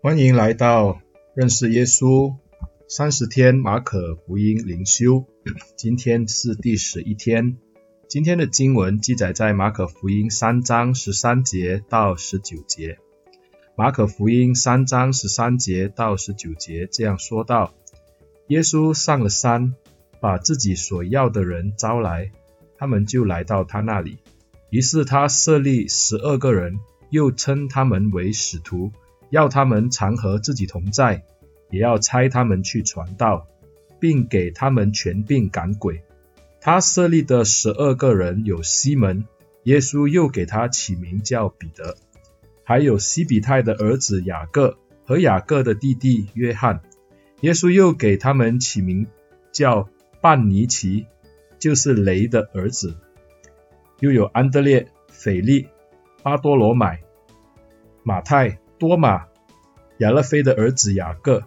欢迎来到认识耶稣三十天马可福音灵修，今天是第十一天。今天的经文记载在马可福音三章十三节到十九节。马可福音三章十三节到十九节这样说道：耶稣上了山，把自己所要的人招来，他们就来到他那里。于是他设立十二个人，又称他们为使徒。要他们常和自己同在，也要差他们去传道，并给他们权柄赶鬼。他设立的十二个人有西门，耶稣又给他起名叫彼得；还有西比泰的儿子雅各和雅各的弟弟约翰。耶稣又给他们起名叫半尼奇，就是雷的儿子；又有安德烈、腓力、巴多罗买、马太。多马、亚勒腓的儿子雅各、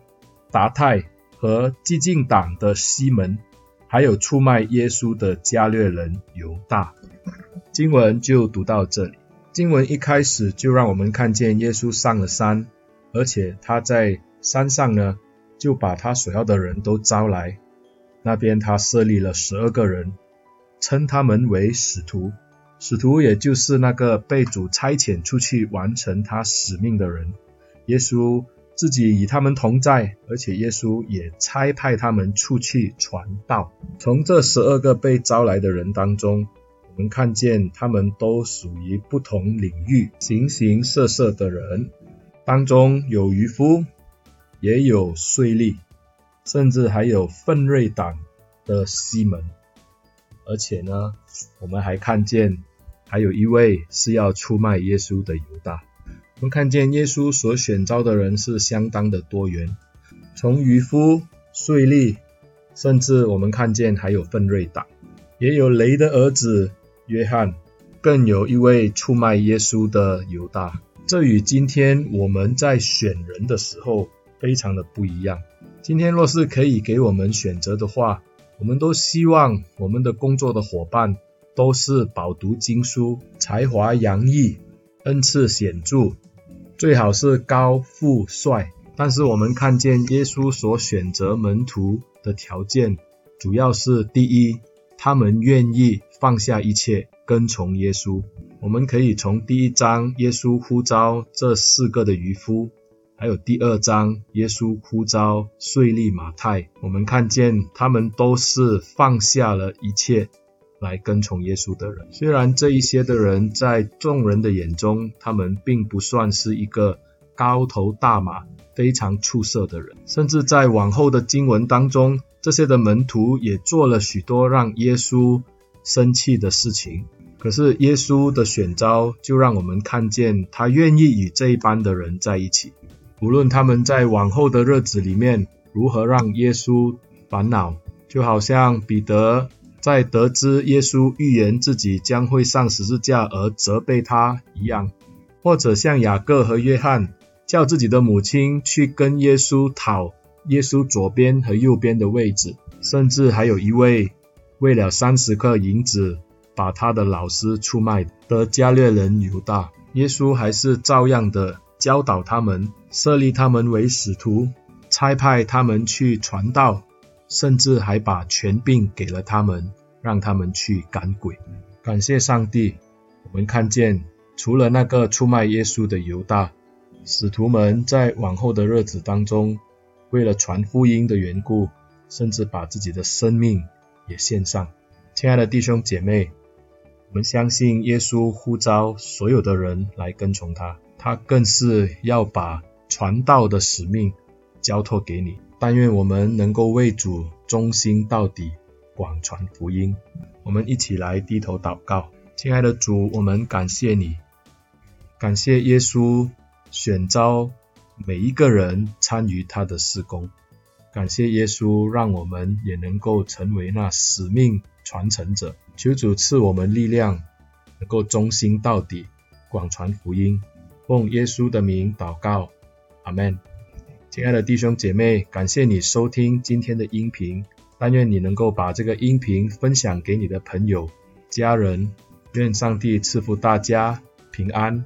达太和激进党的西门，还有出卖耶稣的加略人犹大。经文就读到这里。经文一开始就让我们看见耶稣上了山，而且他在山上呢，就把他所要的人都招来。那边他设立了十二个人，称他们为使徒。使徒也就是那个被主差遣出去完成他使命的人。耶稣自己与他们同在，而且耶稣也差派他们出去传道。从这十二个被招来的人当中，我们看见他们都属于不同领域、形形色色的人，当中有渔夫，也有税吏，甚至还有奋锐党的西门。而且呢，我们还看见。还有一位是要出卖耶稣的犹大。我们看见耶稣所选召的人是相当的多元，从渔夫、税吏，甚至我们看见还有奋锐党，也有雷的儿子约翰，更有一位出卖耶稣的犹大。这与今天我们在选人的时候非常的不一样。今天若是可以给我们选择的话，我们都希望我们的工作的伙伴。都是饱读经书、才华洋溢、恩赐显著，最好是高富帅。但是我们看见耶稣所选择门徒的条件，主要是第一，他们愿意放下一切跟从耶稣。我们可以从第一章耶稣呼召这四个的渔夫，还有第二章耶稣呼召税吏马太，我们看见他们都是放下了一切。来跟从耶稣的人，虽然这一些的人在众人的眼中，他们并不算是一个高头大马、非常出色的人，甚至在往后的经文当中，这些的门徒也做了许多让耶稣生气的事情。可是耶稣的选召，就让我们看见他愿意与这一班的人在一起，无论他们在往后的日子里面如何让耶稣烦恼，就好像彼得。在得知耶稣预言自己将会上十字架而责备他一样，或者像雅各和约翰叫自己的母亲去跟耶稣讨耶稣左边和右边的位置，甚至还有一位为了三十克银子把他的老师出卖的加略人犹大，耶稣还是照样的教导他们，设立他们为使徒，差派他们去传道。甚至还把权柄给了他们，让他们去赶鬼。感谢上帝，我们看见除了那个出卖耶稣的犹大，使徒们在往后的日子当中，为了传福音的缘故，甚至把自己的生命也献上。亲爱的弟兄姐妹，我们相信耶稣呼召所有的人来跟从他，他更是要把传道的使命交托给你。但愿我们能够为主忠心到底，广传福音。我们一起来低头祷告，亲爱的主，我们感谢你，感谢耶稣选召每一个人参与他的事工，感谢耶稣让我们也能够成为那使命传承者。求主赐我们力量，能够忠心到底，广传福音。奉耶稣的名祷告，阿门。亲爱的弟兄姐妹，感谢你收听今天的音频，但愿你能够把这个音频分享给你的朋友、家人，愿上帝赐福大家平安。